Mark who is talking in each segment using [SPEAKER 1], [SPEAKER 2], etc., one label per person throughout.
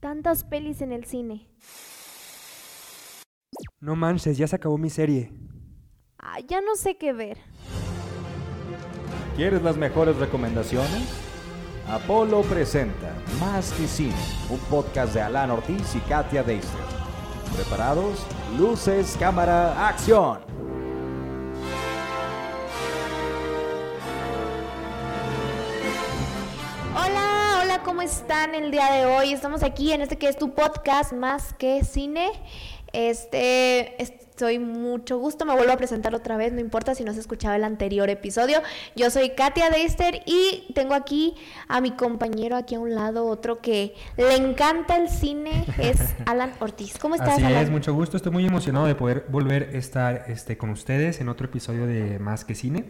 [SPEAKER 1] Tantas pelis en el cine.
[SPEAKER 2] No manches, ya se acabó mi serie.
[SPEAKER 1] Ah, ya no sé qué ver.
[SPEAKER 3] ¿Quieres las mejores recomendaciones? Apolo presenta Más que Cine, un podcast de Alan Ortiz y Katia Deister. ¿Preparados? Luces, cámara, acción.
[SPEAKER 1] ¿Cómo están el día de hoy? Estamos aquí en este que es tu podcast Más que Cine. Este, estoy mucho gusto, me vuelvo a presentar otra vez, no importa si no se escuchaba el anterior episodio. Yo soy Katia Deister y tengo aquí a mi compañero aquí a un lado, otro que le encanta el cine, es Alan Ortiz. ¿Cómo estás,
[SPEAKER 2] Así
[SPEAKER 1] Alan?
[SPEAKER 2] es, mucho gusto. Estoy muy emocionado de poder volver a estar este, con ustedes en otro episodio de Más que Cine.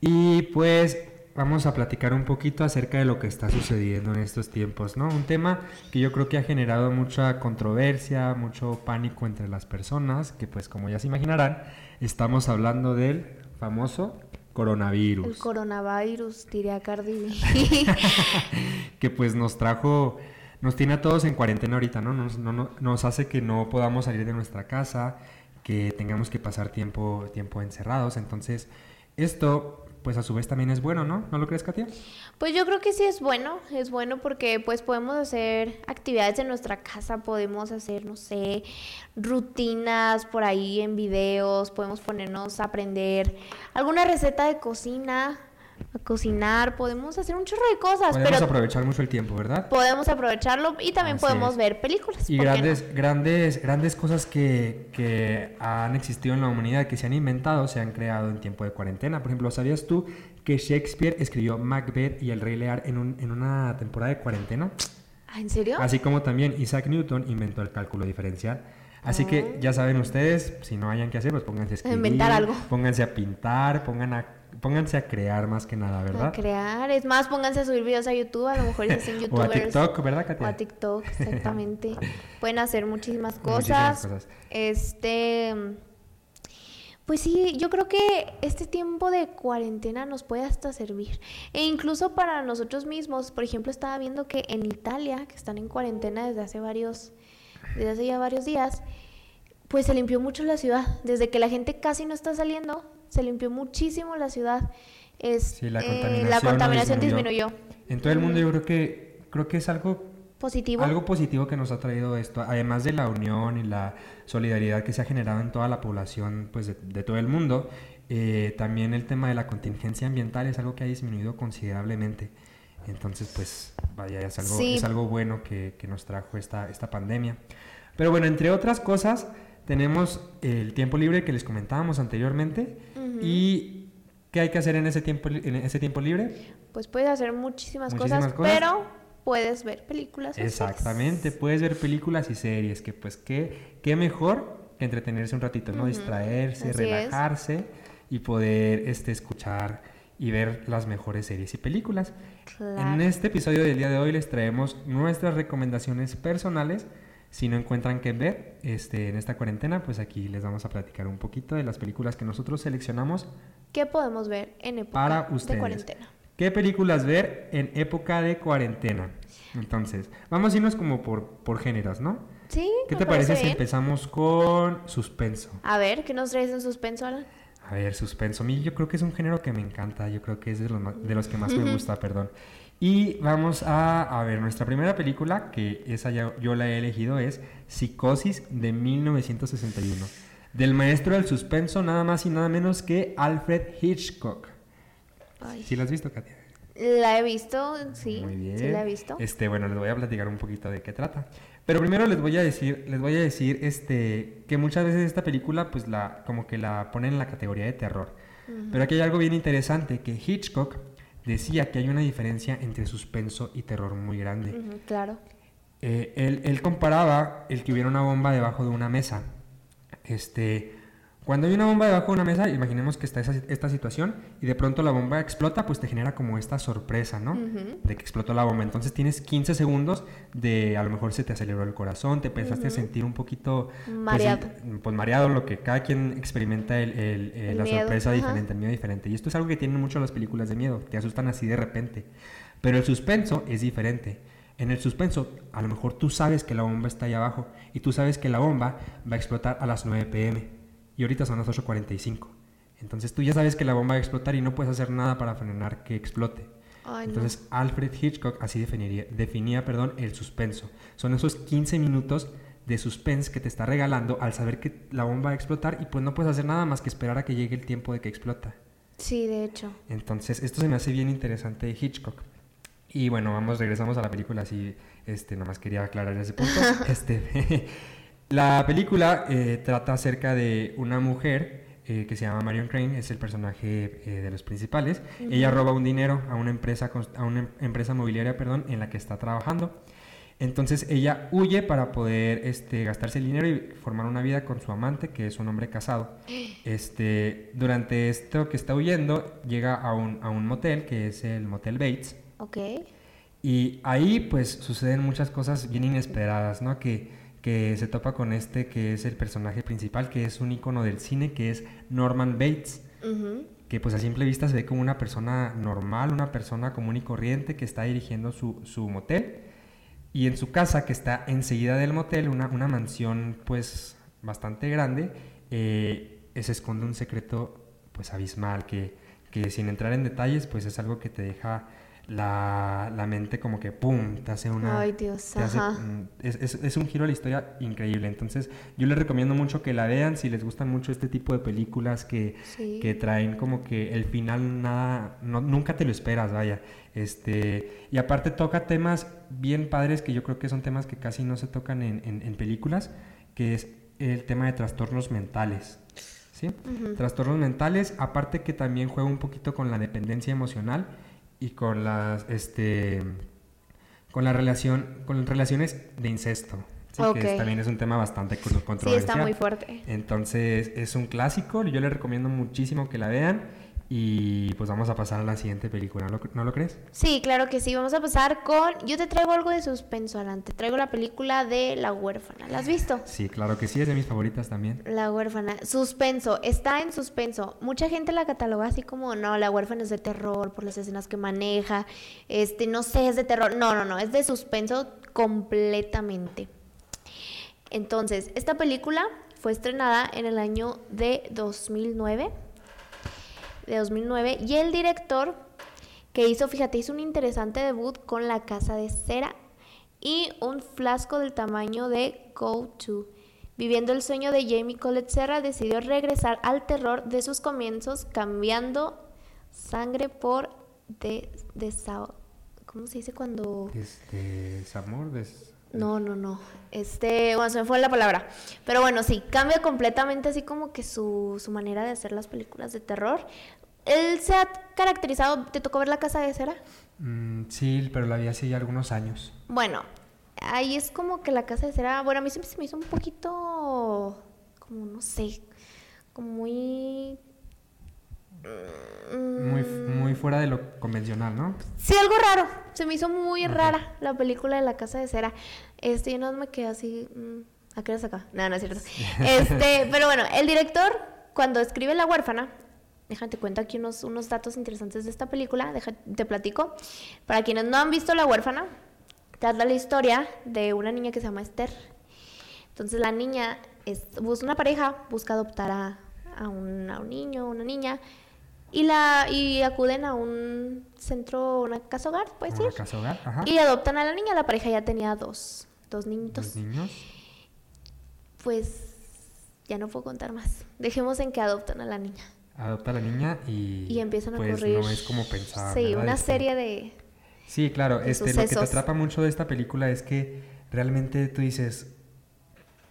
[SPEAKER 2] Y pues vamos a platicar un poquito acerca de lo que está sucediendo en estos tiempos, ¿no? Un tema que yo creo que ha generado mucha controversia, mucho pánico entre las personas, que pues como ya se imaginarán, estamos hablando del famoso coronavirus.
[SPEAKER 1] El coronavirus, diría Cardi
[SPEAKER 2] que pues nos trajo, nos tiene a todos en cuarentena ahorita, ¿no? Nos, no- no- nos hace que no podamos salir de nuestra casa, que tengamos que pasar tiempo, tiempo encerrados. Entonces, esto, pues a su vez también es bueno, ¿no? ¿No lo crees, Katia?
[SPEAKER 1] Pues yo creo que sí es bueno, es bueno porque pues podemos hacer actividades en nuestra casa, podemos hacer, no sé, rutinas por ahí en videos, podemos ponernos a aprender alguna receta de cocina, a cocinar, podemos hacer un chorro de cosas,
[SPEAKER 2] Podemos
[SPEAKER 1] pero
[SPEAKER 2] aprovechar mucho el tiempo, ¿verdad?
[SPEAKER 1] podemos aprovecharlo y también
[SPEAKER 2] Así
[SPEAKER 1] podemos
[SPEAKER 2] es.
[SPEAKER 1] ver películas.
[SPEAKER 2] Y
[SPEAKER 1] ¿por qué no?
[SPEAKER 2] grandes, grandes, grandes cosas que, que han existido en la humanidad, que se han inventado, se han creado en tiempo de cuarentena. Por ejemplo, ¿sabías tú que Shakespeare escribió Macbeth y El Rey Lear en, un- en una temporada de cuarentena?
[SPEAKER 1] Ah, ¿En serio?
[SPEAKER 2] Así como también Isaac Newton inventó el cálculo diferencial. Así que ya saben ustedes, si no hayan que hacer, pues pónganse a escribir,
[SPEAKER 1] inventar algo.
[SPEAKER 2] pónganse a pintar, pongan a, pónganse a crear más que nada,
[SPEAKER 1] A
[SPEAKER 2] ¿verdad?
[SPEAKER 1] crear, es más, pónganse a subir videos a YouTube, a lo mejor se hacen
[SPEAKER 2] O a
[SPEAKER 1] youtubers.
[SPEAKER 2] TikTok, ¿verdad,
[SPEAKER 1] O
[SPEAKER 2] Katia?
[SPEAKER 1] a TikTok, exactamente. Pueden hacer muchísimas cosas.
[SPEAKER 2] Muchísimas cosas.
[SPEAKER 1] Este. Pues sí, yo creo que este tiempo de cuarentena nos puede hasta servir. E incluso para nosotros mismos. Por ejemplo, estaba viendo que en Italia, que están en cuarentena desde hace varios, desde hace ya varios días, pues se limpió mucho la ciudad. Desde que la gente casi no está saliendo, se limpió muchísimo la ciudad. Es,
[SPEAKER 2] Sí, la
[SPEAKER 1] eh,
[SPEAKER 2] contaminación,
[SPEAKER 1] la
[SPEAKER 2] no
[SPEAKER 1] contaminación
[SPEAKER 2] disminuyó.
[SPEAKER 1] disminuyó.
[SPEAKER 2] En todo el mundo yo creo que creo que es algo
[SPEAKER 1] Positivo.
[SPEAKER 2] algo positivo que nos ha traído esto, además de la unión y la solidaridad que se ha generado en toda la población pues, de, de todo el mundo, eh, también el tema de la contingencia ambiental es algo que ha disminuido considerablemente. Entonces, pues, vaya, es algo,
[SPEAKER 1] Sí.
[SPEAKER 2] es algo bueno que, que nos trajo esta, esta pandemia. Pero bueno, entre otras cosas, tenemos el tiempo libre que les comentábamos anteriormente. ¿Y qué hay que hacer en ese tiempo, en ese tiempo libre?
[SPEAKER 1] Pues puedes hacer muchísimas,
[SPEAKER 2] Muchísimas
[SPEAKER 1] cosas,
[SPEAKER 2] cosas.
[SPEAKER 1] pero puedes ver películas. o series.
[SPEAKER 2] Exactamente, puedes ver películas y series, que pues qué, qué mejor que entretenerse un ratito, ¿no? Distraerse,
[SPEAKER 1] así es.
[SPEAKER 2] relajarse y poder este, escuchar y ver las mejores series y películas. En
[SPEAKER 1] Claro.
[SPEAKER 2] este episodio del día de hoy les traemos nuestras recomendaciones personales. Si no encuentran qué ver este, en esta cuarentena, pues aquí les vamos a platicar un poquito de las películas que nosotros seleccionamos
[SPEAKER 1] ¿Qué podemos ver en época
[SPEAKER 2] para
[SPEAKER 1] de cuarentena?
[SPEAKER 2] ¿Qué películas ver en época de cuarentena? Entonces, vamos a irnos como por, por géneros, ¿no?
[SPEAKER 1] Sí.
[SPEAKER 2] ¿Qué
[SPEAKER 1] me
[SPEAKER 2] te parece si empezamos con suspenso?
[SPEAKER 1] A ver, ¿qué nos traes en suspenso, Alan?
[SPEAKER 2] A ver, suspenso. A mí yo creo que es un género que me encanta, yo creo que es de los, de los que más me gusta, perdón. Y vamos a, a ver, nuestra primera película, que esa ya- yo la he elegido, es Psicosis de 1961. Del maestro del suspenso, nada más y nada menos que Alfred Hitchcock.
[SPEAKER 1] Ay,
[SPEAKER 2] ¿Sí la has visto, Katia?
[SPEAKER 1] La he visto, sí.
[SPEAKER 2] Muy bien.
[SPEAKER 1] Sí, la he visto.
[SPEAKER 2] Este, bueno, les voy a platicar un poquito de qué trata. Pero primero les voy a decir, les voy a decir, este, que muchas veces esta película, pues la, como que la ponen en la categoría de terror. Pero aquí hay algo bien interesante, que Hitchcock decía que hay una diferencia entre suspenso y terror muy grande.
[SPEAKER 1] Claro.
[SPEAKER 2] Eh, él, él comparaba el que hubiera una bomba debajo de una mesa. Este, cuando hay una bomba debajo de una mesa, imaginemos que está esa- esta situación y de pronto la bomba explota, pues te genera como esta sorpresa, ¿no? De que explotó la bomba. Entonces tienes 15 segundos de a lo mejor se te aceleró el corazón, te empezaste a sentir un poquito pues,
[SPEAKER 1] Mareado.
[SPEAKER 2] en- Pues, mareado, lo que cada quien experimenta el- el- eh,
[SPEAKER 1] El
[SPEAKER 2] la
[SPEAKER 1] miedo,
[SPEAKER 2] sorpresa
[SPEAKER 1] ajá.
[SPEAKER 2] diferente, el miedo diferente. Y esto es algo que tienen mucho las películas de miedo, te asustan así de repente. Pero el suspenso es diferente. En el suspenso, a lo mejor tú sabes que la bomba está ahí abajo y tú sabes que la bomba va a explotar a las 9 pm y ahorita son las 8.45. Entonces tú ya sabes que la bomba va a explotar y no puedes hacer nada para frenar que explote.
[SPEAKER 1] Ay, no.
[SPEAKER 2] Entonces Alfred Hitchcock así definiría, definía perdón, el suspenso. Son esos 15 minutos de suspense que te está regalando al saber que la bomba va a explotar y pues no puedes hacer nada más que esperar a que llegue el tiempo de que explota.
[SPEAKER 1] Sí, de hecho.
[SPEAKER 2] Entonces, esto se me hace bien interesante de Hitchcock. Y bueno, vamos, regresamos a la película, así, este, nada más quería aclarar ese punto. este, la película eh, trata acerca de una mujer eh, que se llama Marion Crane, es el personaje eh, de los principales. Ella roba un dinero a una empresa, a una em- empresa mobiliaria, perdón, en la que está trabajando. Entonces ella huye para poder este, gastarse el dinero y formar una vida con su amante, que es un hombre casado. Este, durante esto que está huyendo, llega a un, a un motel, que es el Motel Bates.
[SPEAKER 1] Ok.
[SPEAKER 2] Y ahí pues suceden muchas cosas bien inesperadas, ¿no? Que, que se topa con este que es el personaje principal, que es un icono del cine, que es Norman Bates que pues a simple vista se ve como una persona normal, una persona común y corriente que está dirigiendo su, su motel. Y en su casa, que está enseguida del motel, una, una mansión pues bastante grande, eh, se esconde un secreto pues abismal que, que sin entrar en detalles pues es algo que te deja la, la mente como que pum, te hace una...
[SPEAKER 1] Ay, Dios,
[SPEAKER 2] te hace,
[SPEAKER 1] ajá.
[SPEAKER 2] es, es- es un giro a la historia increíble. Entonces yo les recomiendo mucho que la vean si les gustan mucho este tipo de películas que,
[SPEAKER 1] Sí.
[SPEAKER 2] que traen como que el final nada, no- nunca te lo esperas, vaya. Este, y aparte toca temas bien padres que yo creo que son temas que casi no se tocan en, en- en películas, que es el tema de trastornos mentales. ¿Sí? Trastornos mentales, aparte que también juega un poquito con la dependencia emocional y con las, este, con la relación, con relaciones de incesto. ¿sí?
[SPEAKER 1] Ok.
[SPEAKER 2] Que también es un tema bastante con-
[SPEAKER 1] Sí,
[SPEAKER 2] controversial.
[SPEAKER 1] está muy fuerte.
[SPEAKER 2] Entonces es un clásico, yo les recomiendo muchísimo que la vean y pues vamos a pasar a la siguiente película, ¿no lo, ¿no lo crees?
[SPEAKER 1] Sí, claro que sí. Vamos a pasar con. Yo te traigo algo de suspenso adelante. Traigo la película de La huérfana. ¿La has visto?
[SPEAKER 2] Sí, claro que sí, es de mis favoritas también.
[SPEAKER 1] La huérfana. Suspenso. Está en suspenso. Mucha gente la cataloga así como, no, la huérfana es de terror por las escenas que maneja. Este, no sé, es de terror. No, no, no. Es de suspenso completamente. Entonces, esta película fue estrenada en el año de 2009. De 2009. Y el director que hizo, fíjate, hizo un interesante debut con La Casa de Cera y un flasco del tamaño de Go To. Viviendo el sueño de Jamie Colette Serra, decidió regresar al terror de sus comienzos, cambiando sangre por de, desa- ¿Cómo se dice cuando.?
[SPEAKER 2] Este, Samor, des-
[SPEAKER 1] No, no, no. Este, bueno, se me fue la palabra. Pero bueno, sí, cambia completamente así como que su, su manera de hacer las películas de terror. Él se ha caracterizado, ¿te tocó ver La Casa de Cera?
[SPEAKER 2] Mm, sí, pero la vi hace ya algunos años.
[SPEAKER 1] Bueno, ahí es como que La Casa de Cera, bueno, a mí siempre se me hizo un poquito, como no sé, como muy... mm,
[SPEAKER 2] Muy, muy fuera de lo convencional, ¿no?
[SPEAKER 1] Sí, algo raro. Se me hizo muy rara la película de La Casa de Cera. Este, yo no me quedé así. mm, ¿A qué hora acá? No, no es cierto. Este, pero bueno, el director, cuando escribe La huérfana, déjate cuento aquí unos, unos datos interesantes de esta película, deja- te platico. Para quienes no han visto La huérfana, trata la historia de una niña que se llama Esther. Entonces la niña es, busca una pareja, busca adoptar a, a un, a un niño, una niña, y la y acuden a un centro, una casa hogar, puedes
[SPEAKER 2] Una
[SPEAKER 1] decir,
[SPEAKER 2] casa hogar, ajá.
[SPEAKER 1] y adoptan a la niña. La pareja ya tenía dos, dos niñitos.
[SPEAKER 2] Los niños.
[SPEAKER 1] Pues ya no puedo contar más. Dejemos en que adoptan a la niña.
[SPEAKER 2] Adopta a la niña y,
[SPEAKER 1] Y empiezan a
[SPEAKER 2] pues
[SPEAKER 1] ocurrir.
[SPEAKER 2] no es como pensaba.
[SPEAKER 1] Sí,
[SPEAKER 2] ¿verdad?
[SPEAKER 1] una
[SPEAKER 2] Este,
[SPEAKER 1] serie de.
[SPEAKER 2] Sí, claro,
[SPEAKER 1] de
[SPEAKER 2] este, lo que te atrapa mucho de esta película es que realmente tú dices,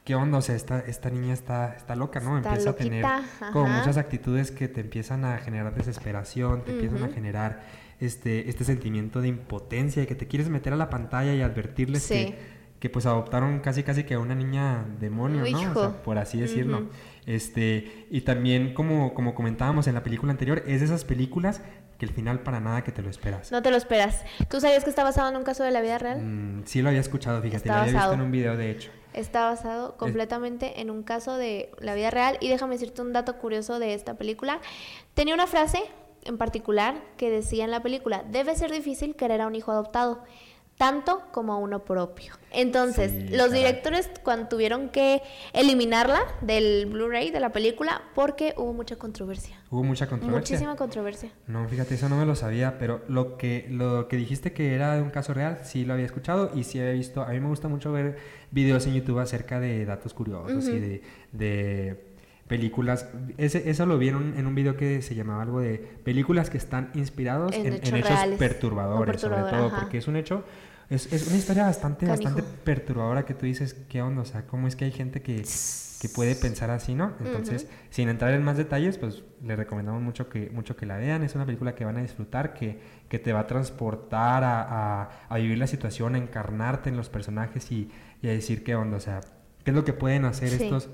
[SPEAKER 2] ¿qué onda? O sea, esta, esta niña está, está loca, ¿no?
[SPEAKER 1] Está
[SPEAKER 2] Empieza a tener como muchas actitudes que te empiezan a generar desesperación, te empiezan a generar este, este sentimiento de impotencia y que te quieres meter a la pantalla y advertirles
[SPEAKER 1] Sí.
[SPEAKER 2] que, que pues adoptaron casi casi que a una niña demonio, ¿no? O
[SPEAKER 1] Hijo.
[SPEAKER 2] sea, por así decirlo.
[SPEAKER 1] Ujú.
[SPEAKER 2] Este, y también como, como comentábamos en la película anterior, es de esas películas que el final para nada que te lo esperas.
[SPEAKER 1] No te lo esperas. ¿Tú sabías que está basado en un caso de la vida real?
[SPEAKER 2] Mm, sí lo había escuchado, fíjate,
[SPEAKER 1] Está
[SPEAKER 2] lo había
[SPEAKER 1] basado.
[SPEAKER 2] visto en un video de hecho.
[SPEAKER 1] Está basado completamente en un caso de la vida real. Y déjame decirte un dato curioso de esta película. Tenía una frase en particular que decía en la película, debe ser difícil querer a un hijo adoptado. Tanto como uno propio. Entonces,
[SPEAKER 2] Sí,
[SPEAKER 1] los directores cuando tuvieron que eliminarla del Blu-ray de la película porque hubo mucha controversia.
[SPEAKER 2] Hubo mucha controversia.
[SPEAKER 1] Muchísima controversia.
[SPEAKER 2] No, fíjate, eso no me lo sabía, pero lo que, lo que dijiste que era de un caso real, sí lo había escuchado y sí había visto. A mí me gusta mucho ver videos en YouTube acerca de datos curiosos y de, de películas. Ese, eso lo vi en un, video que se llamaba algo de películas que están inspirados
[SPEAKER 1] En
[SPEAKER 2] en, en
[SPEAKER 1] hechos
[SPEAKER 2] perturbadores, sobre todo,
[SPEAKER 1] ajá.
[SPEAKER 2] porque es un hecho. Es, es una historia bastante,
[SPEAKER 1] Canijo.
[SPEAKER 2] bastante perturbadora que tú dices, ¿qué onda? O sea, ¿cómo es que hay gente que, que puede pensar así, ¿no? Entonces, sin entrar en más detalles, pues les recomendamos mucho que, mucho que la vean. Es una película que van a disfrutar, que, que te va a transportar a, a- a vivir la situación, a encarnarte en los personajes y, y a decir qué onda, o sea, qué es lo que pueden hacer
[SPEAKER 1] Sí.
[SPEAKER 2] estos,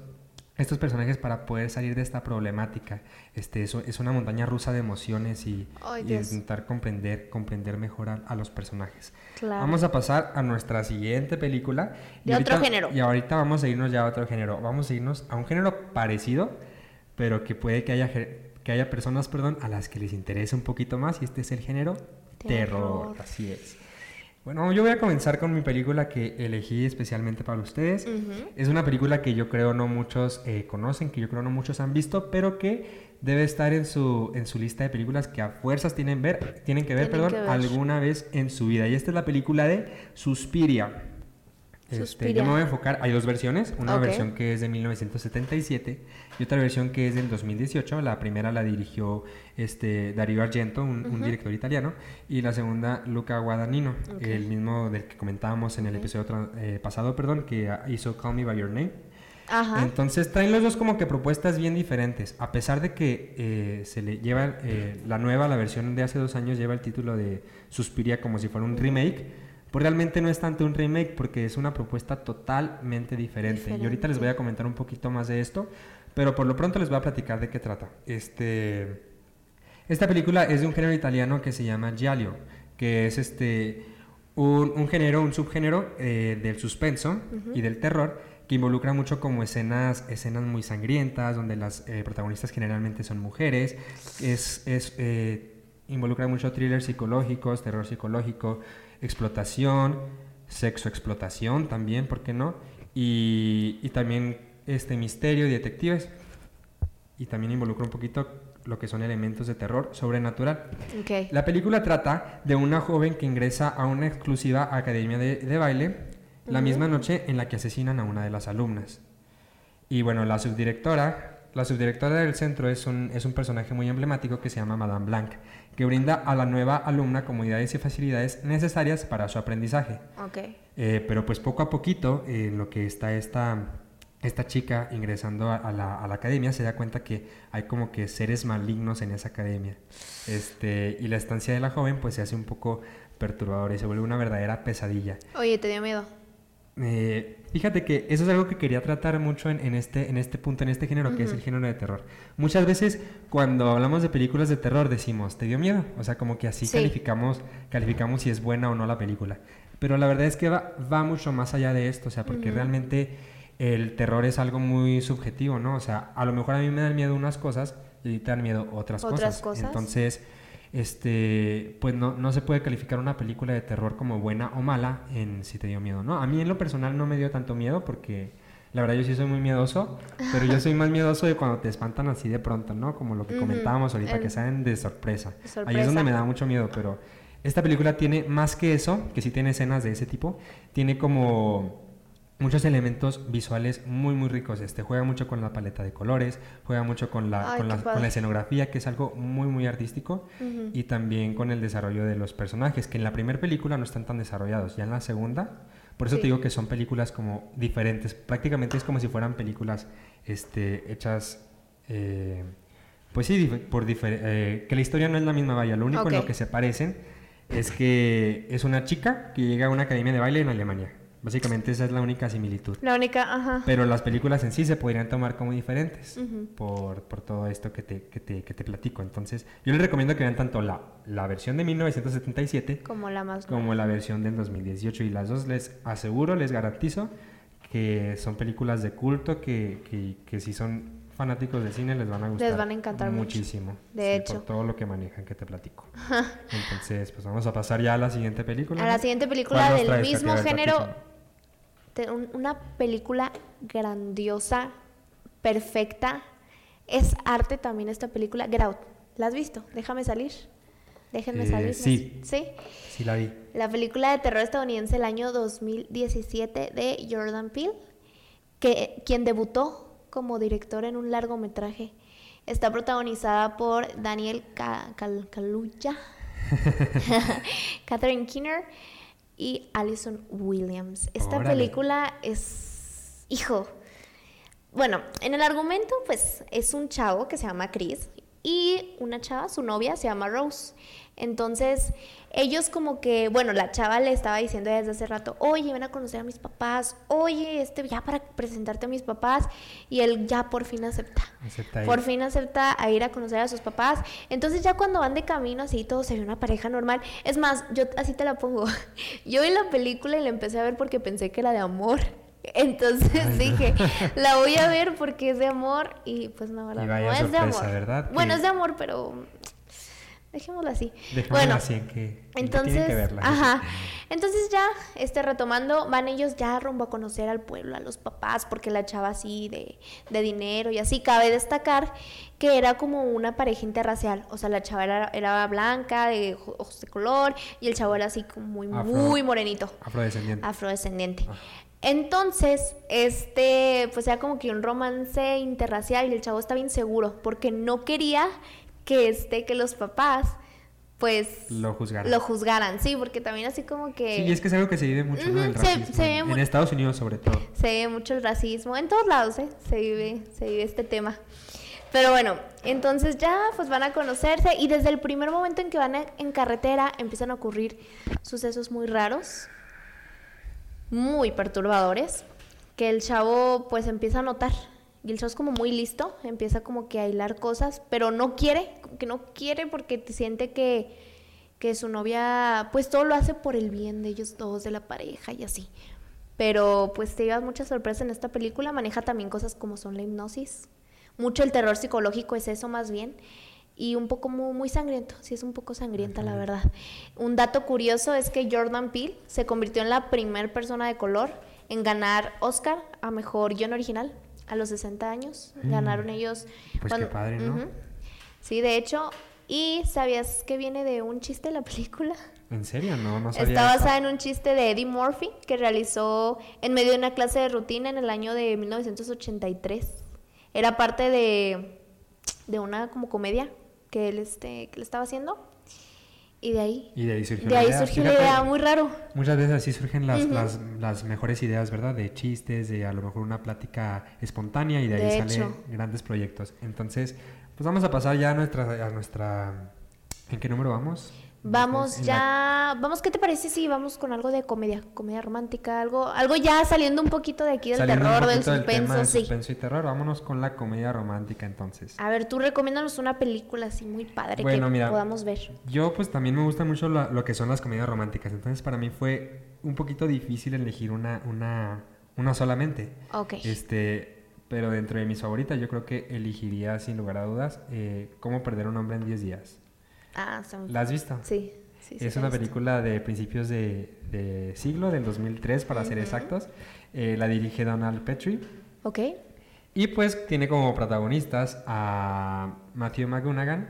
[SPEAKER 2] estos personajes para poder salir de esta problemática. Este, eso es una montaña rusa de emociones y, y intentar comprender, comprender mejor a, a los personajes.
[SPEAKER 1] Claro.
[SPEAKER 2] Vamos a pasar a nuestra siguiente película.
[SPEAKER 1] De otro género.
[SPEAKER 2] Y ahorita vamos a irnos ya a otro género. Vamos a irnos a un género parecido, pero que puede que haya, que haya personas, perdón, a las que les interese un poquito más. Y este es el género terror.
[SPEAKER 1] Terror.
[SPEAKER 2] Así es. Bueno, yo voy a comenzar con mi película que elegí especialmente para ustedes. Es una película que yo creo no muchos eh, conocen, que yo creo no muchos han visto, pero que debe estar en su, en su lista de películas que a fuerzas tienen, ver, tienen que ver,
[SPEAKER 1] Tienen
[SPEAKER 2] perdón,
[SPEAKER 1] que ver.
[SPEAKER 2] alguna vez en su vida. Y esta es la película de Suspiria. Este, yo me voy a enfocar, hay dos versiones, una
[SPEAKER 1] Ok.
[SPEAKER 2] versión que es de 1977 y otra versión que es del 2018. La primera la dirigió este, Dario Argento, un, un
[SPEAKER 1] Ujú.
[SPEAKER 2] director italiano, y la segunda Luca Guadagnino,
[SPEAKER 1] Ok.
[SPEAKER 2] el mismo del que comentábamos en el episodio eh, pasado, perdón, que hizo Call Me By Your Name.
[SPEAKER 1] Ajá.
[SPEAKER 2] Entonces traen los dos como que propuestas bien diferentes. A pesar de que eh, se le lleva eh, la nueva, la versión de hace dos años, lleva el título de Suspiria como si fuera un remake. Pues realmente no es tanto un remake porque es una propuesta totalmente diferente. Y ahorita les voy a comentar un poquito más de esto, pero por lo pronto les voy a platicar de qué trata. Este, esta película es de un género italiano que se llama giallo, que es este un, un género, un subgénero eh, del suspenso y del terror que involucra mucho como escenas, escenas muy sangrientas, donde las eh, protagonistas generalmente son mujeres, es, es, eh, involucra mucho thrillers psicológicos, terror psicológico, explotación, sexo explotación también, ¿por qué no? Y, y también este misterio y detectives. Y también involucra un poquito lo que son elementos de terror sobrenatural. La película trata de una joven que ingresa a una exclusiva academia de, de baile la misma noche en la que asesinan a una de las alumnas. Y bueno, la subdirectora, la subdirectora del centro es un, es un personaje muy emblemático que se llama Madame Blanc, que brinda a la nueva alumna comodidades y facilidades necesarias para su aprendizaje.
[SPEAKER 1] Ok.
[SPEAKER 2] Eh, pero pues poco a poquito, eh, lo que está esta, esta chica ingresando a, a la, a la academia, se da cuenta que hay como que seres malignos en esa academia. Este, y la estancia de la joven pues se hace un poco perturbadora y se vuelve una verdadera pesadilla.
[SPEAKER 1] Oye, ¿te dio miedo?
[SPEAKER 2] Eh, fíjate que eso es algo que quería tratar mucho en, en este, en este punto, en este género, que es el género de terror. Muchas veces cuando hablamos de películas de terror decimos, ¿te dio miedo? O sea, como que así
[SPEAKER 1] Sí.
[SPEAKER 2] calificamos, calificamos si es buena o no la película. Pero la verdad es que va, va mucho más allá de esto, o sea, porque realmente el terror es algo muy subjetivo, ¿no? O sea, a lo mejor a mí me dan miedo unas cosas y te dan miedo otras,
[SPEAKER 1] Otras
[SPEAKER 2] cosas.
[SPEAKER 1] cosas.
[SPEAKER 2] Entonces, este, pues no, no se puede calificar una película de terror como buena o mala en si te dio miedo, ¿no? A mí en lo personal no me dio tanto miedo porque la verdad yo sí soy muy miedoso, pero yo soy más miedoso de cuando te espantan así de pronto, ¿no? Como lo que comentábamos ahorita, que salen de sorpresa.
[SPEAKER 1] de
[SPEAKER 2] Ahí es
[SPEAKER 1] sorpresa.
[SPEAKER 2] donde me da mucho miedo, pero esta película tiene más que eso, que sí tiene escenas de ese tipo, tiene como muchos elementos visuales muy muy ricos. Este juega mucho con la paleta de colores, juega mucho con la,
[SPEAKER 1] Ay,
[SPEAKER 2] con la, con
[SPEAKER 1] padre.
[SPEAKER 2] la escenografía, que es algo muy muy artístico, y también con el desarrollo de los personajes, que en la primera película no están tan desarrollados, ya en la segunda, por eso
[SPEAKER 1] Sí.
[SPEAKER 2] te digo que son películas como diferentes, prácticamente es como si fueran películas este, hechas... eh, pues sí, dif- por eh, que la historia no es la misma, vaya, lo único en lo que se parecen es que es una chica que llega a una academia de baile en Alemania. Básicamente esa es la única similitud.
[SPEAKER 1] La única, ajá.
[SPEAKER 2] Pero las películas en sí se podrían tomar como diferentes por, por todo esto que te, que, te, que te platico. Entonces, yo les recomiendo que vean tanto la, la versión de 1977
[SPEAKER 1] Como la más.
[SPEAKER 2] como la versión del 2018. Y las dos les aseguro, les garantizo que son películas de culto que, que, que sí son fanáticos de cine les van a gustar.
[SPEAKER 1] Les van a encantar mucho.
[SPEAKER 2] muchísimo.
[SPEAKER 1] De
[SPEAKER 2] Sí,
[SPEAKER 1] hecho.
[SPEAKER 2] Por todo lo que manejan que te platico. Entonces, pues vamos a pasar ya a la siguiente película.
[SPEAKER 1] A la siguiente
[SPEAKER 2] ¿Cuál
[SPEAKER 1] película del mismo género. Una película grandiosa, perfecta. Es arte también esta película. Get Out. ¿La has visto? Déjame salir. Déjenme
[SPEAKER 2] Eh,
[SPEAKER 1] salir.
[SPEAKER 2] sí.
[SPEAKER 1] ¿Sí?
[SPEAKER 2] Sí, la vi.
[SPEAKER 1] La película de terror estadounidense del año 2017 de Jordan Peele, que, quien debutó como director en un largometraje. Está protagonizada por Daniel Kaluuya, Catherine Keener y Alison Williams. Esta
[SPEAKER 2] Órale.
[SPEAKER 1] película es... Hijo. Bueno, en el argumento, pues es un chavo que se llama Chris y una chava, su novia, se llama Rose. Entonces, ellos como que, bueno, la chava le estaba diciendo desde hace rato, oye, ven a conocer a mis papás, oye, este, ya para presentarte a mis papás, y él ya por fin acepta.
[SPEAKER 2] Acepta.
[SPEAKER 1] Por fin acepta a ir a conocer a sus papás. Entonces ya cuando van de camino así todo se ve una pareja normal. Es más, yo así te la pongo. Yo vi la película y la empecé a ver porque pensé que era de amor. Entonces dije, la voy a ver porque es de amor y pues no, ¿verdad? No es de amor.
[SPEAKER 2] ¿verdad?
[SPEAKER 1] Bueno, es de amor, pero dejémoslo así.
[SPEAKER 2] Dejémosla
[SPEAKER 1] bueno,
[SPEAKER 2] así en que, en que
[SPEAKER 1] entonces,
[SPEAKER 2] que verla.
[SPEAKER 1] ajá. Entonces ya, este, retomando, van ellos ya rumbo a conocer al pueblo, a los papás, porque la chava así de, de dinero y así. Cabe destacar que era como una pareja interracial. O sea, la chava era, era blanca, de ojo- ojos de color, y el chavo era así como muy,
[SPEAKER 2] Afro-
[SPEAKER 1] muy morenito,
[SPEAKER 2] Afrodescendiente.
[SPEAKER 1] afrodescendiente.
[SPEAKER 2] Ah.
[SPEAKER 1] Entonces, este, pues era como que un romance interracial y el chavo estaba inseguro porque no quería que este, que los papás, pues
[SPEAKER 2] Lo juzgaran.
[SPEAKER 1] lo juzgaran, sí, porque también así como que
[SPEAKER 2] Sí, y es que es algo que se vive mucho, El racismo.
[SPEAKER 1] se
[SPEAKER 2] en,
[SPEAKER 1] mu-
[SPEAKER 2] en Estados Unidos, sobre todo.
[SPEAKER 1] se ve mucho el racismo, en todos lados, ¿eh? Se vive, se vive este tema. Pero bueno, entonces ya pues van a conocerse y desde el primer momento en que van en carretera empiezan a ocurrir sucesos muy raros, muy perturbadores, que el chavo pues empieza a notar. Y el chavo es como muy listo, empieza como que a hilar cosas, pero no quiere, que no quiere porque te siente que, que su novia pues todo lo hace por el bien de ellos dos, de la pareja y así. Pero pues te llevas mucha sorpresa en esta película, maneja también cosas como son la hipnosis, mucho el terror psicológico es eso más bien, y un poco muy, muy sangriento, sí es un poco sangrienta la verdad. Un dato curioso es que Jordan Peele se convirtió en la primera persona de color en ganar Oscar a Mejor Guión Original a los 60 años.
[SPEAKER 2] Mm.
[SPEAKER 1] Ganaron ellos.
[SPEAKER 2] Pues qué padre, ¿no?
[SPEAKER 1] Sí, de hecho. ¿Y sabías que viene de un chiste la película?
[SPEAKER 2] ¿En serio? No, no sabía
[SPEAKER 1] Está basada en un chiste de Eddie Murphy que realizó en medio de una clase de rutina en el año de 1983. Era parte de, de una como comedia que él, este, que él estaba haciendo. Y de ahí,
[SPEAKER 2] Y de ahí surgió
[SPEAKER 1] de
[SPEAKER 2] la
[SPEAKER 1] ahí
[SPEAKER 2] idea.
[SPEAKER 1] surgió la
[SPEAKER 2] Fíjate,
[SPEAKER 1] idea, muy raro.
[SPEAKER 2] Muchas veces así surgen las, las, las mejores ideas, ¿verdad? De chistes, de a lo mejor una plática espontánea y de ahí salen grandes proyectos. Entonces, pues vamos a pasar ya a nuestra, a nuestra... ¿En qué número vamos?
[SPEAKER 1] Vamos
[SPEAKER 2] En la-
[SPEAKER 1] ya, vamos, ¿qué te parece si vamos con algo de comedia, comedia romántica, algo, algo ya saliendo un poquito de aquí del
[SPEAKER 2] saliendo
[SPEAKER 1] terror, del
[SPEAKER 2] tema
[SPEAKER 1] suspenso,
[SPEAKER 2] de
[SPEAKER 1] sí.
[SPEAKER 2] suspenso y terror, vámonos con la comedia romántica entonces.
[SPEAKER 1] A ver, tú recomiéndanos una película así muy padre
[SPEAKER 2] Bueno,
[SPEAKER 1] que
[SPEAKER 2] mira.
[SPEAKER 1] podamos ver.
[SPEAKER 2] Yo pues también me gusta mucho lo que son las comedias románticas, entonces para mí fue un poquito difícil elegir una, una, una solamente.
[SPEAKER 1] Ok.
[SPEAKER 2] Este, pero dentro de mis favoritas yo creo que elegiría sin lugar a dudas eh, Cómo perder a un hombre en 10 días.
[SPEAKER 1] Ah, está muy
[SPEAKER 2] ¿La has visto?
[SPEAKER 1] Sí, sí, sí.
[SPEAKER 2] es una película de principios de, de siglo, del 2003 para ser
[SPEAKER 1] Ujú.
[SPEAKER 2] exactos. Eh, la dirige Donald Petrie.
[SPEAKER 1] Ok.
[SPEAKER 2] Y pues tiene como protagonistas a Matthew McConaughey,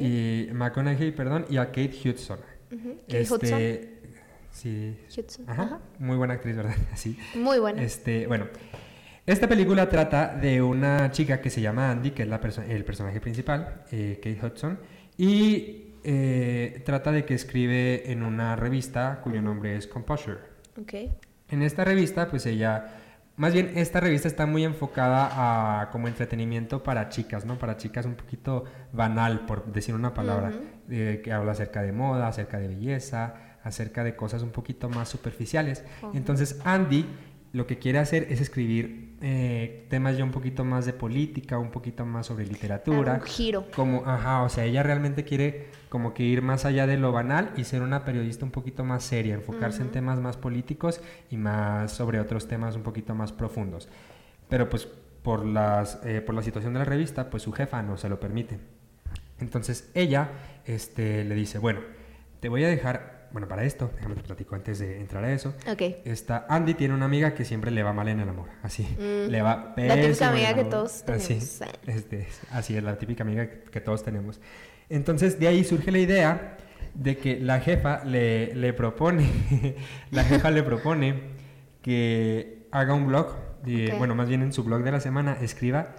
[SPEAKER 2] y McConaughey, perdón, y a Kate Hudson.
[SPEAKER 1] Ujú. Kate Hudson.
[SPEAKER 2] sí,
[SPEAKER 1] Hudson,
[SPEAKER 2] ajá,
[SPEAKER 1] ajá.
[SPEAKER 2] muy buena actriz, ¿verdad? Así.
[SPEAKER 1] Muy buena.
[SPEAKER 2] Este, bueno, esta película trata de una chica que se llama Andy, que es la perso- el personaje principal, eh, Kate Hudson, y eh, trata de que escribe en una revista cuyo nombre es Composure.
[SPEAKER 1] Ok.
[SPEAKER 2] En esta revista, pues ella, más bien esta revista está muy enfocada a como entretenimiento para chicas, ¿no? Para chicas un poquito banal, por decir una palabra, eh, que habla acerca de moda, acerca de belleza, acerca de cosas un poquito más superficiales. Entonces Andy lo que quiere hacer es escribir eh, temas ya un poquito más de política, un poquito más sobre literatura.
[SPEAKER 1] Dar un giro.
[SPEAKER 2] Como, ajá, o sea, ella realmente quiere como que ir más allá de lo banal y ser una periodista un poquito más seria, enfocarse en temas más políticos y más sobre otros temas un poquito más profundos. Pero pues por, las, eh, por la situación de la revista, pues su jefa no se lo permite. Entonces ella este, le dice, bueno, te voy a dejar, bueno, para esto, déjame te platico antes de entrar a eso.
[SPEAKER 1] Ok.
[SPEAKER 2] Esta Andy tiene una amiga que siempre le va mal en el amor, así,
[SPEAKER 1] Mm.
[SPEAKER 2] le va
[SPEAKER 1] La típica amiga que todos
[SPEAKER 2] Así,
[SPEAKER 1] tenemos.
[SPEAKER 2] este, así es, la típica amiga que, que todos tenemos. Entonces de ahí surge la idea de que la jefa le, le propone, la jefa le propone que haga un blog, y, bueno, más bien en su blog de la semana, escriba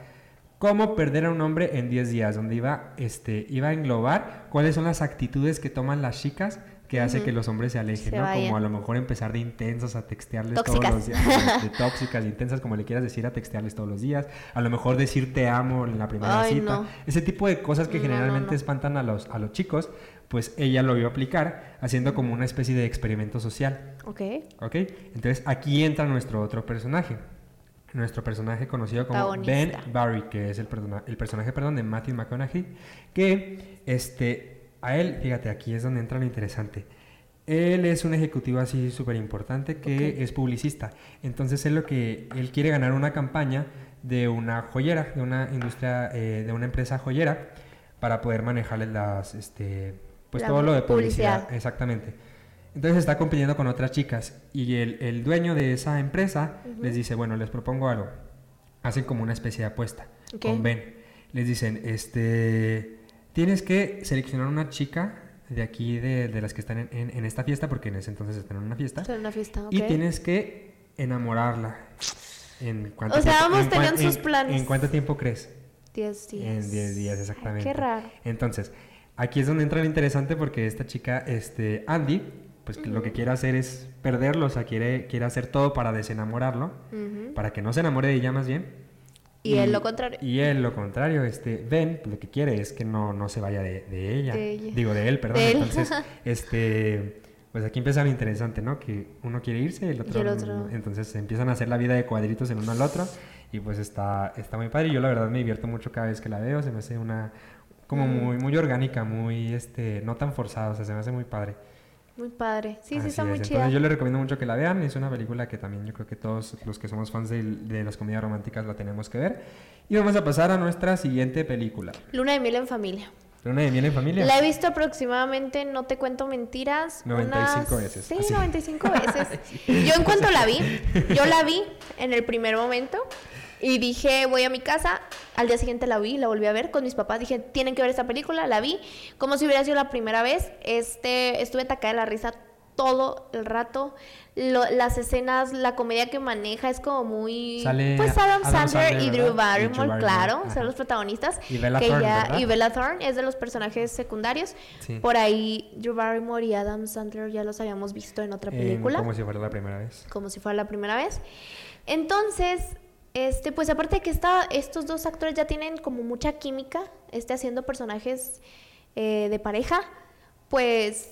[SPEAKER 2] cómo perder a un hombre en 10 días, donde iba, este, iba a englobar cuáles son las actitudes que toman las chicas que hace
[SPEAKER 1] Ujú.
[SPEAKER 2] que los hombres se alejen,
[SPEAKER 1] Se
[SPEAKER 2] ¿no?
[SPEAKER 1] vayan.
[SPEAKER 2] Como a lo mejor empezar de intensas a textearles todos
[SPEAKER 1] Tóxicas.
[SPEAKER 2] los días, de tóxicas, de intensas, como le quieras decir, a textearles todos los días, a lo mejor decir te amo en la primera
[SPEAKER 1] Ay,
[SPEAKER 2] cita,
[SPEAKER 1] no.
[SPEAKER 2] ese tipo de cosas que
[SPEAKER 1] No,
[SPEAKER 2] generalmente
[SPEAKER 1] no.
[SPEAKER 2] espantan a los, a los chicos, pues ella lo vio aplicar haciendo como una especie de experimento social.
[SPEAKER 1] Ok.
[SPEAKER 2] ¿Ok? Entonces aquí entra nuestro otro personaje. Nuestro personaje conocido como Ben
[SPEAKER 1] Protagonista.
[SPEAKER 2] Barry, que es el, el personaje perdón, de Matthew McConaughey, que este, a él, fíjate, aquí es donde entra lo interesante. Él es un ejecutivo así súper importante que es publicista. Entonces él lo que él quiere ganar una campaña de una joyera, de una industria, eh, de una empresa joyera, para poder manejarles las, este, pues
[SPEAKER 1] La
[SPEAKER 2] todo lo de
[SPEAKER 1] publicidad.
[SPEAKER 2] publicidad. Exactamente. Entonces está compitiendo con otras chicas y el, el dueño de esa empresa les dice, bueno, les propongo algo. Hacen como una especie de apuesta
[SPEAKER 1] Ok.
[SPEAKER 2] con Ben. Les dicen, este, tienes que seleccionar una chica de aquí, de, de las que están en, en- en esta fiesta, porque en ese entonces están en una fiesta,
[SPEAKER 1] Estoy en una fiesta, ok.
[SPEAKER 2] y tienes que enamorarla. ¿En cuánto
[SPEAKER 1] O sea,
[SPEAKER 2] tiempo-
[SPEAKER 1] ambos tenían sus planes.
[SPEAKER 2] ¿En cuánto tiempo crees?
[SPEAKER 1] 10 días.
[SPEAKER 2] En 10 días,
[SPEAKER 1] Ay,
[SPEAKER 2] exactamente.
[SPEAKER 1] qué raro.
[SPEAKER 2] Entonces, aquí es donde entra lo interesante porque esta chica, este, Andy, pues lo que quiere hacer es perderlo, o sea, quiere, quiere hacer todo para desenamorarlo, para que no se enamore de ella más bien.
[SPEAKER 1] Y él lo contrario.
[SPEAKER 2] Y él lo contrario, este, Ben, lo que quiere es que no, no se vaya de, de ella.
[SPEAKER 1] De ella.
[SPEAKER 2] Digo, de él, perdón.
[SPEAKER 1] De él.
[SPEAKER 2] Entonces, este, pues aquí empieza lo interesante, ¿no? Que uno quiere irse y el otro,
[SPEAKER 1] Y el
[SPEAKER 2] no.
[SPEAKER 1] otro.
[SPEAKER 2] Entonces empiezan a hacer la vida de cuadritos el uno al otro y pues está, está muy padre. Yo la verdad me divierto mucho cada vez que la veo, se me hace una, como
[SPEAKER 1] Mm.
[SPEAKER 2] muy, muy orgánica, muy, este, no tan forzada, o sea, se me hace muy padre.
[SPEAKER 1] Muy padre. Sí, sí,
[SPEAKER 2] Así
[SPEAKER 1] está
[SPEAKER 2] es.
[SPEAKER 1] muy
[SPEAKER 2] Entonces
[SPEAKER 1] chida.
[SPEAKER 2] yo le recomiendo mucho que la vean. Es una película que también yo creo que todos los que somos fans del- de, las comedias románticas la tenemos que ver. Y vamos a pasar a nuestra siguiente película.
[SPEAKER 1] Luna de miel en familia.
[SPEAKER 2] Luna de miel en familia.
[SPEAKER 1] La he visto aproximadamente, no te cuento mentiras,
[SPEAKER 2] 95
[SPEAKER 1] unas-
[SPEAKER 2] veces,
[SPEAKER 1] Sí,
[SPEAKER 2] así.
[SPEAKER 1] 95 veces. Yo en cuanto la vi, yo la vi en el primer momento y dije, voy a mi casa. Al día siguiente la vi, la volví a ver con mis papás. Dije, tienen que ver esta película. La vi como si hubiera sido la primera vez. Este, estuve atacada de la risa todo el rato. Lo- las escenas, la comedia que maneja es como muy...
[SPEAKER 2] Sale
[SPEAKER 1] pues Adam,
[SPEAKER 2] Adam
[SPEAKER 1] Sandler,
[SPEAKER 2] Sandler,
[SPEAKER 1] y. Drew
[SPEAKER 2] Y
[SPEAKER 1] Barrymore,
[SPEAKER 2] Drew Barrymore,
[SPEAKER 1] claro,
[SPEAKER 2] ajá.
[SPEAKER 1] son los protagonistas.
[SPEAKER 2] Y Bella
[SPEAKER 1] que
[SPEAKER 2] Thorne.
[SPEAKER 1] Y Bella Thorne es de los personajes secundarios.
[SPEAKER 2] Sí.
[SPEAKER 1] Por ahí Drew Barrymore y Adam Sandler ya los habíamos visto en otra película,
[SPEAKER 2] como si fuera la primera vez.
[SPEAKER 1] como si fuera la primera vez. Entonces, este, pues aparte de que esta- estos dos actores ya tienen como mucha química, este haciendo personajes eh, de pareja, pues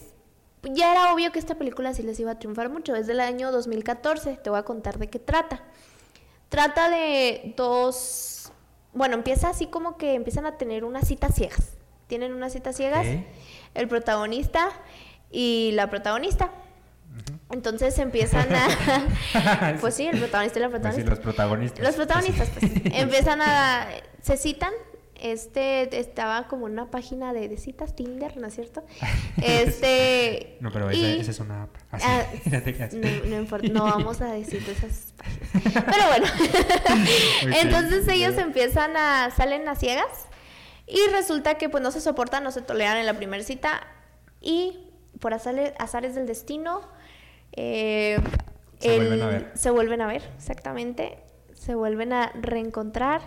[SPEAKER 1] ya era obvio que esta película sí les iba a triunfar mucho. Es del año 2014, te voy a contar de qué trata. Trata de dos, bueno, empieza así como que empiezan a tener unas citas ciegas. Tienen unas citas ciegas, el protagonista y la protagonista. Entonces empiezan a... pues sí, el protagonista y la
[SPEAKER 2] Pues sí,
[SPEAKER 1] protagonista.
[SPEAKER 2] los protagonistas.
[SPEAKER 1] Los protagonistas, pues, empiezan a... Se citan. Este estaba como una página de, de citas, Tinder, ¿no es cierto? Este.
[SPEAKER 2] No, pero
[SPEAKER 1] y-
[SPEAKER 2] esa, esa es una app. Así,
[SPEAKER 1] Ah,
[SPEAKER 2] no
[SPEAKER 1] importa, vamos a decir de esas páginas. Pero bueno, entonces ellos empiezan a, salen a ciegas y resulta que pues no se soportan, no se toleran en la primera cita y por azale- azares del destino eh,
[SPEAKER 2] Se vuelven a ver.
[SPEAKER 1] se vuelven a ver, exactamente, se vuelven a reencontrar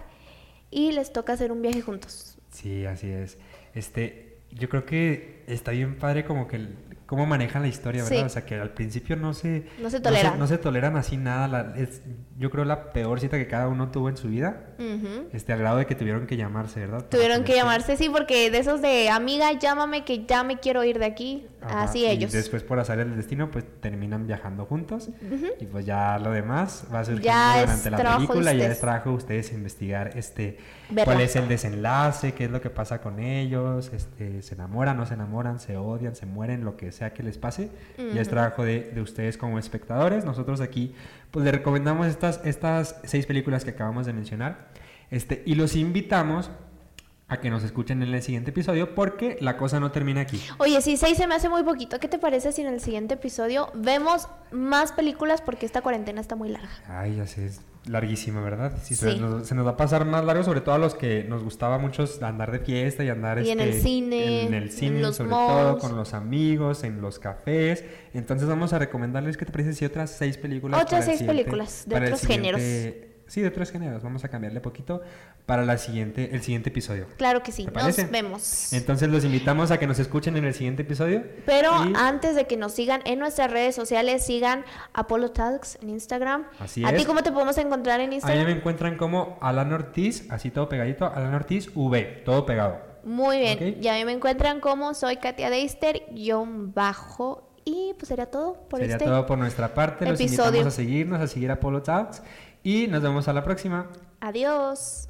[SPEAKER 1] y les toca hacer un viaje juntos.
[SPEAKER 2] Sí, así es. Este, yo creo que está bien padre como que el- cómo manejan la historia, ¿verdad?
[SPEAKER 1] Sí.
[SPEAKER 2] O sea, que al principio no se...
[SPEAKER 1] No se toleran.
[SPEAKER 2] No se, toleran así nada. la- es, yo creo la peor cita que cada uno tuvo en su vida.
[SPEAKER 1] Ujú.
[SPEAKER 2] Este, al grado de que tuvieron que llamarse, ¿verdad? Para
[SPEAKER 1] Tuvieron que llamarse, sí, porque de esos de amiga, llámame que ya me quiero ir de aquí.
[SPEAKER 2] Ajá,
[SPEAKER 1] Así
[SPEAKER 2] y
[SPEAKER 1] ellos.
[SPEAKER 2] después por azar el destino, pues terminan viajando juntos. Y pues ya lo demás va a
[SPEAKER 1] es
[SPEAKER 2] durante la película. Ya es trabajo de ustedes investigar este
[SPEAKER 1] Verla.
[SPEAKER 2] cuál es el desenlace, qué es lo que pasa con ellos, este, se enamoran, no se enamoran. se odian, se mueren, lo que sea que les pase. Ya es trabajo de, de, ustedes como espectadores. Nosotros aquí pues les recomendamos estas, estas seis películas que acabamos de mencionar. Este, y los invitamos a que nos escuchen en el siguiente episodio porque la cosa no termina aquí.
[SPEAKER 1] Oye, sí, seis se me hace muy poquito. ¿Qué te parece si en el siguiente episodio vemos más películas porque esta cuarentena está muy larga?
[SPEAKER 2] Ay, ya sé, es larguísima, ¿verdad? Sí, Se, nos, se, nos, va a pasar más largo, sobre todo a los que nos gustaba mucho andar de fiesta y andar
[SPEAKER 1] y en el
[SPEAKER 2] este,
[SPEAKER 1] cine,
[SPEAKER 2] en el cine,
[SPEAKER 1] en los
[SPEAKER 2] sobre
[SPEAKER 1] malls.
[SPEAKER 2] todo con los amigos, en los cafés. Entonces vamos a recomendarles que te parece si otras seis películas.
[SPEAKER 1] Otras seis películas de otros géneros.
[SPEAKER 2] Sí, de otros géneros. Vamos a cambiarle poquito para la siguiente, el siguiente episodio.
[SPEAKER 1] Claro que sí. Nos vemos.
[SPEAKER 2] Entonces los invitamos a que nos escuchen en el siguiente episodio.
[SPEAKER 1] Pero y... antes de que nos sigan en nuestras redes sociales, sigan Apollo Talks en Instagram.
[SPEAKER 2] Así
[SPEAKER 1] ¿A
[SPEAKER 2] es.
[SPEAKER 1] ti cómo te podemos encontrar en
[SPEAKER 2] A
[SPEAKER 1] Instagram?
[SPEAKER 2] mí me encuentran como Alan Ortiz, así todo pegadito, Alan Ortiz V, todo pegado.
[SPEAKER 1] Muy bien.
[SPEAKER 2] Ok.
[SPEAKER 1] Y a mí me encuentran como soy Katia Deister, guion bajo. Y pues sería todo por
[SPEAKER 2] Sería
[SPEAKER 1] este.
[SPEAKER 2] todo por nuestra parte. Los
[SPEAKER 1] episodio.
[SPEAKER 2] invitamos a seguirnos, a seguir Apollo Talks. Y nos vemos a la próxima.
[SPEAKER 1] Adiós.